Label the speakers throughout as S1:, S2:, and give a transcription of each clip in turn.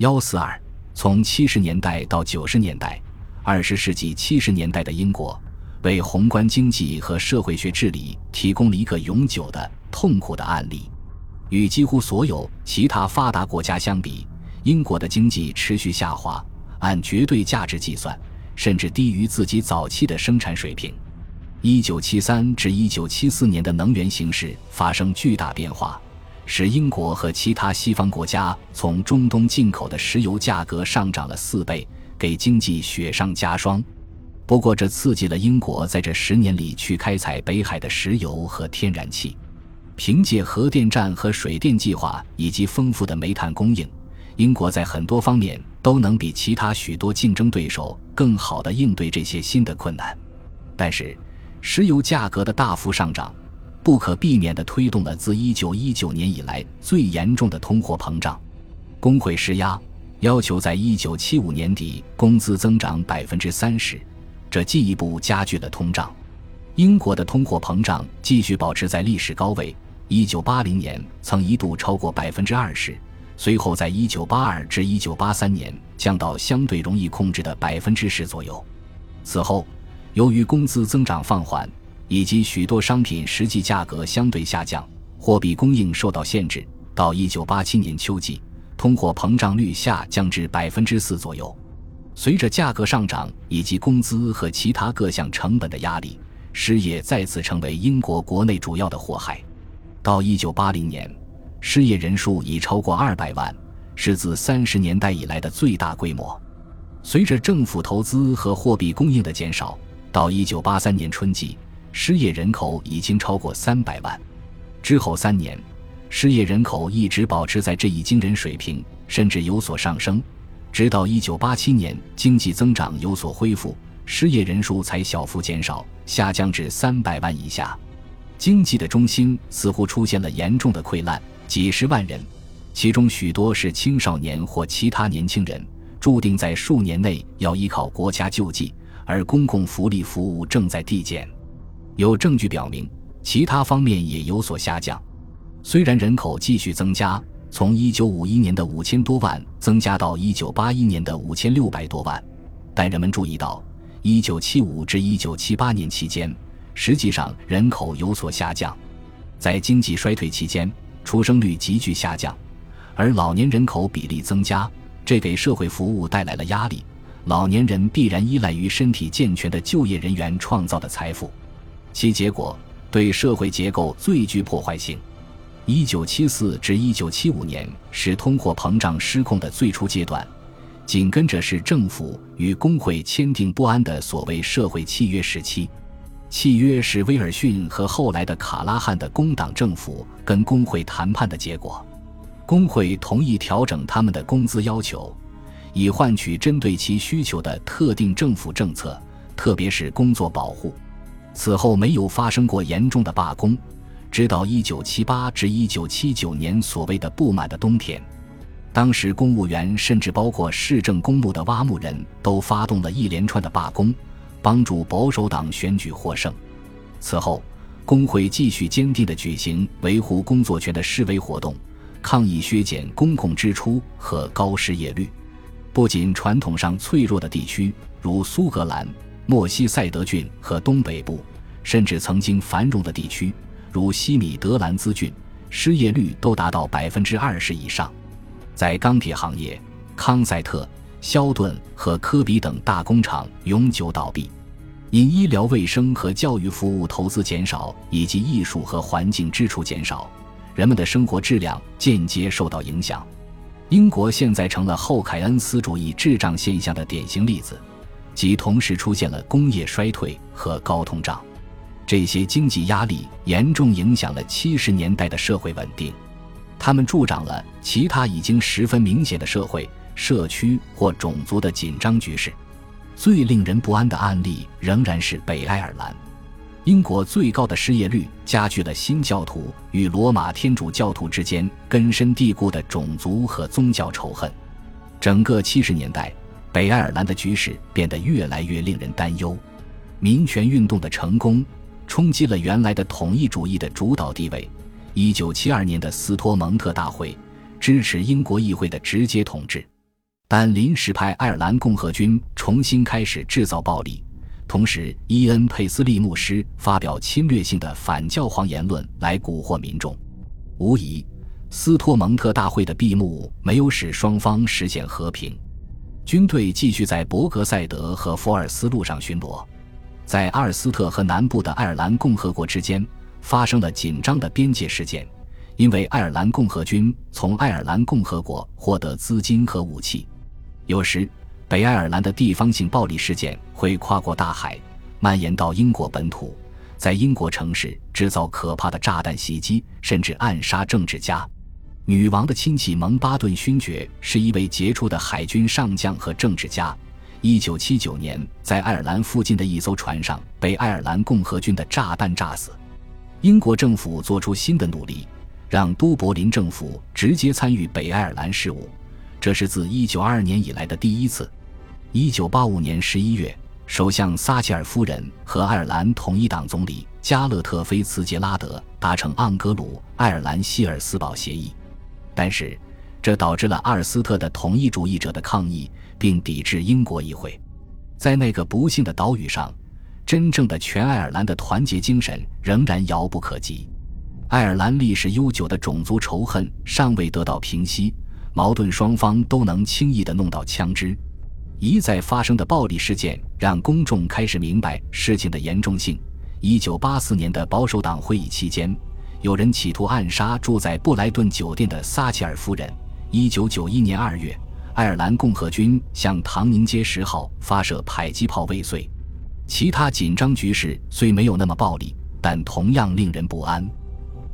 S1: 幺四二，从七十年代到九十年代，二十世纪七十年代的英国，为宏观经济和社会学治理提供了一个永久的痛苦的案例。与几乎所有其他发达国家相比，英国的经济持续下滑，按绝对价值计算，甚至低于自己早期的生产水平。一九七三至一九七四年的能源形势发生巨大变化。使英国和其他西方国家从中东进口的石油价格上涨了四倍，给经济雪上加霜。不过，这刺激了英国在这十年里去开采北海的石油和天然气。凭借核电站和水电计划以及丰富的煤炭供应，英国在很多方面都能比其他许多竞争对手更好地应对这些新的困难。但是，石油价格的大幅上涨。不可避免地推动了自1919年以来最严重的通货膨胀。工会施压，要求在1975年底工资增长30%，这进一步加剧了通胀。英国的通货膨胀继续保持在历史高位，1980年曾一度超过20%，随后在1982至1983年降到相对容易控制的10%左右。此后，由于工资增长放缓。以及许多商品实际价格相对下降，货币供应受到限制。到一九八七年秋季，通货膨胀率下降至百分之四左右。随着价格上涨以及工资和其他各项成本的压力，失业再次成为英国国内主要的祸害。到一九八零年，失业人数已超过二百万，是自三十年代以来的最大规模。随着政府投资和货币供应的减少，到一九八三年春季。失业人口已经超过三百万，之后三年，失业人口一直保持在这一惊人水平，甚至有所上升，直到一九八七年经济增长有所恢复，失业人数才小幅减少，下降至三百万以下。经济的中心似乎出现了严重的溃烂，几十万人，其中许多是青少年或其他年轻人，注定在数年内要依靠国家救济，而公共福利服务正在递减。有证据表明，其他方面也有所下降。虽然人口继续增加，从1951年的五千多万增加到1981年的五千六百多万，但人们注意到，1975至1978年期间，实际上人口有所下降。在经济衰退期间，出生率急剧下降，而老年人口比例增加，这给社会服务带来了压力。老年人必然依赖于身体健全的就业人员创造的财富。其结果对社会结构最具破坏性。一九七四至一九七五年是通货膨胀失控的最初阶段，紧跟着是政府与工会签订不安的所谓社会契约时期。契约是威尔逊和后来的卡拉汉的工党政府跟工会谈判的结果。工会同意调整他们的工资要求，以换取针对其需求的特定政府政策，特别是工作保护。此后没有发生过严重的罢工，直到1978至1979年所谓的“不满的冬天”，当时公务员甚至包括市政公墓的挖墓人都发动了一连串的罢工，帮助保守党选举获胜。此后，工会继续坚定地举行维护工作权的示威活动，抗议削减公共支出和高失业率。不仅传统上脆弱的地区，如苏格兰。莫西塞德郡和东北部，甚至曾经繁荣的地区，如西米德兰兹郡，失业率都达到百分之二十以上。在钢铁行业，康塞特、肖顿和科比等大工厂永久倒闭。因医疗卫生和教育服务投资减少，以及艺术和环境支出减少，人们的生活质量间接受到影响。英国现在成了后凯恩斯主义滞胀现象的典型例子。即同时出现了工业衰退和高通胀，这些经济压力严重影响了七十年代的社会稳定，他们助长了其他已经十分明显的社会、社区或种族的紧张局势。最令人不安的案例仍然是北爱尔兰，英国最高的失业率加剧了新教徒与罗马天主教徒之间根深蒂固的种族和宗教仇恨。整个七十年代。北爱尔兰的局势变得越来越令人担忧，民权运动的成功冲击了原来的统一主义的主导地位。一九七二年的斯托蒙特大会支持英国议会的直接统治。但临时派爱尔兰共和军重新开始制造暴力，同时伊恩·佩斯利牧师发表侵略性的反教皇言论来蛊惑民众。无疑，斯托蒙特大会的闭幕没有使双方实现和平。军队继续在伯格赛德和福尔斯路上巡逻，在阿尔斯特和南部的爱尔兰共和国之间发生了紧张的边界事件，因为爱尔兰共和军从爱尔兰共和国获得资金和武器。有时，北爱尔兰的地方性暴力事件会跨过大海，蔓延到英国本土，在英国城市制造可怕的炸弹袭击，甚至暗杀政治家。女王的亲戚蒙巴顿勋爵是一位杰出的海军上将和政治家。1979年，在爱尔兰附近的一艘船上被爱尔兰共和军的炸弹炸死。英国政府做出新的努力，让都柏林政府直接参与北爱尔兰事务，这是自1922年以来的第一次。1985年11月，首相撒切尔夫人和爱尔兰统一党总理加勒特菲茨杰拉德达成盎格鲁爱尔兰希尔斯堡协议。但是，这导致了阿尔斯特的统一主义者的抗议，并抵制英国议会。在那个不幸的岛屿上，真正的全爱尔兰的团结精神仍然遥不可及。爱尔兰历史悠久的种族仇恨尚未得到平息，矛盾双方都能轻易地弄到枪支。一再发生的暴力事件让公众开始明白事情的严重性。一九八四年的保守党会议期间。有人企图暗杀住在布莱顿酒店的撒切尔夫人。一九九一年二月，爱尔兰共和军向唐宁街十号发射迫击炮未遂。其他紧张局势虽没有那么暴力，但同样令人不安。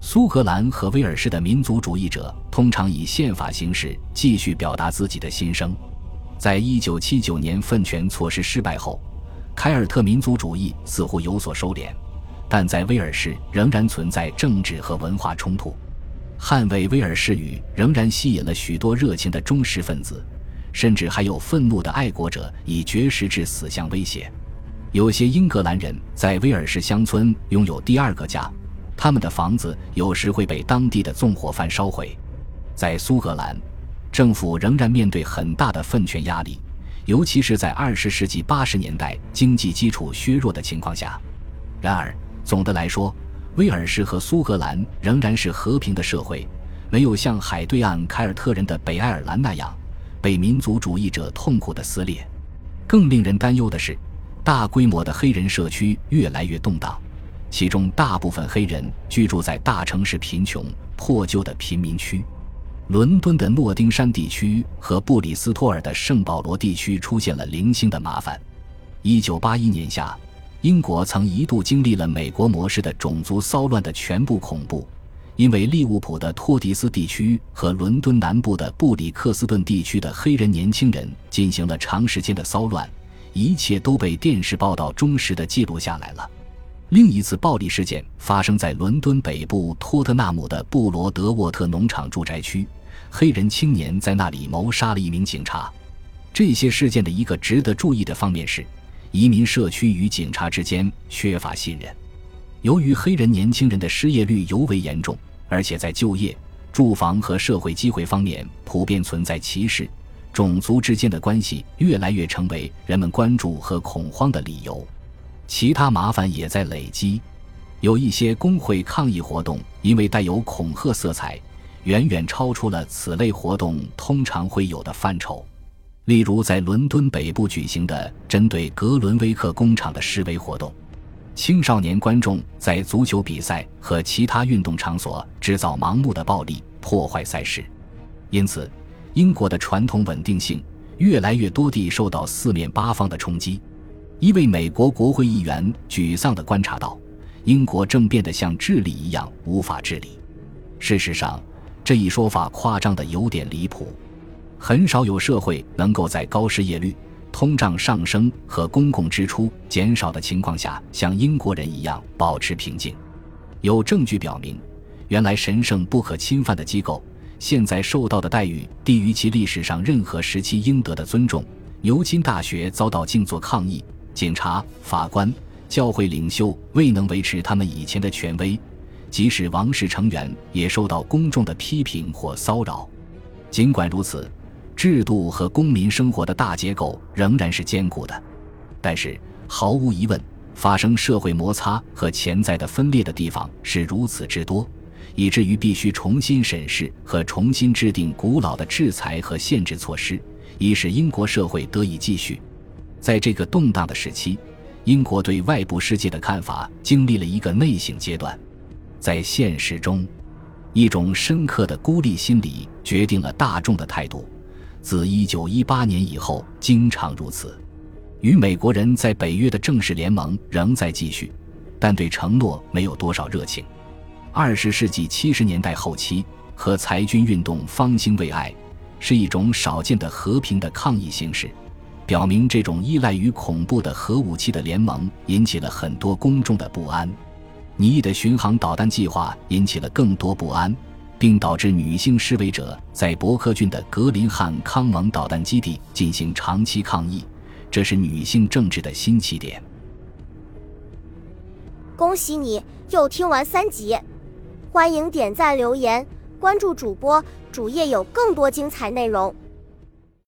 S1: 苏格兰和威尔士的民族主义者通常以宪法形式继续表达自己的心声。在一九七九年分权措施失败后，凯尔特民族主义似乎有所收敛。但在威尔士仍然存在政治和文化冲突，捍卫威尔士语仍然吸引了许多热情的忠实分子，甚至还有愤怒的爱国者以绝食致死相威胁。有些英格兰人在威尔士乡村拥有第二个家，他们的房子有时会被当地的纵火犯烧毁。在苏格兰，政府仍然面对很大的分权压力，尤其是在二十世纪八十年代经济基础削弱的情况下。然而，总的来说，威尔士和苏格兰仍然是和平的社会，没有像海对岸凯尔特人的北爱尔兰那样被民族主义者痛苦的撕裂。更令人担忧的是，大规模的黑人社区越来越动荡，其中大部分黑人居住在大城市贫穷破旧的贫民区。伦敦的诺丁山地区和布里斯托尔的圣保罗地区出现了零星的麻烦。一九八一年夏。英国曾一度经历了美国模式的种族骚乱的全部恐怖，因为利物浦的托迪斯地区和伦敦南部的布里克斯顿地区的黑人年轻人进行了长时间的骚乱，一切都被电视报道忠实的记录下来了。另一次暴力事件发生在伦敦北部托特纳姆的布罗德沃特农场住宅区，黑人青年在那里谋杀了一名警察。这些事件的一个值得注意的方面是。移民社区与警察之间缺乏信任，由于黑人年轻人的失业率尤为严重，而且在就业、住房和社会机会方面普遍存在歧视，种族之间的关系越来越成为人们关注和恐慌的理由。其他麻烦也在累积，有一些工会抗议活动因为带有恐吓色彩，远远超出了此类活动通常会有的范畴。例如，在伦敦北部举行的针对格伦威克工厂的示威活动，青少年观众在足球比赛和其他运动场所制造盲目的暴力，破坏赛事。因此，英国的传统稳定性越来越多地受到四面八方的冲击。一位美国国会议员沮丧地观察到，英国正变得像智利一样无法治理。事实上，这一说法夸张得有点离谱。很少有社会能够在高失业率、通胀上升和公共支出减少的情况下，像英国人一样保持平静。有证据表明，原来神圣不可侵犯的机构，现在受到的待遇低于其历史上任何时期应得的尊重。牛津大学遭到静坐抗议，警察、法官、教会领袖未能维持他们以前的权威，即使王室成员也受到公众的批评或骚扰。尽管如此。制度和公民生活的大结构仍然是坚固的。但是，毫无疑问，发生社会摩擦和潜在的分裂的地方是如此之多，以至于必须重新审视和重新制定古老的制裁和限制措施，以使英国社会得以继续。在这个动荡的时期，英国对外部世界的看法经历了一个内省阶段。在现实中，一种深刻的孤立心理决定了大众的态度，自1918年以后经常如此。与美国人在北约的正式联盟仍在继续，但对承诺没有多少热情。二十世纪七十年代后期和裁军运动方兴未艾，是一种少见的和平的抗议形式，表明这种依赖于恐怖的核武器的联盟引起了很多公众的不安。尼的巡航导弹计划引起了更多不安，并导致女性示威者在伯克郡的格林汉康蒙导弹基地进行长期抗议。这是女性政治的新起点。
S2: 恭喜你又听完三集，欢迎点赞、留言、关注主播，主页有更多精彩内容。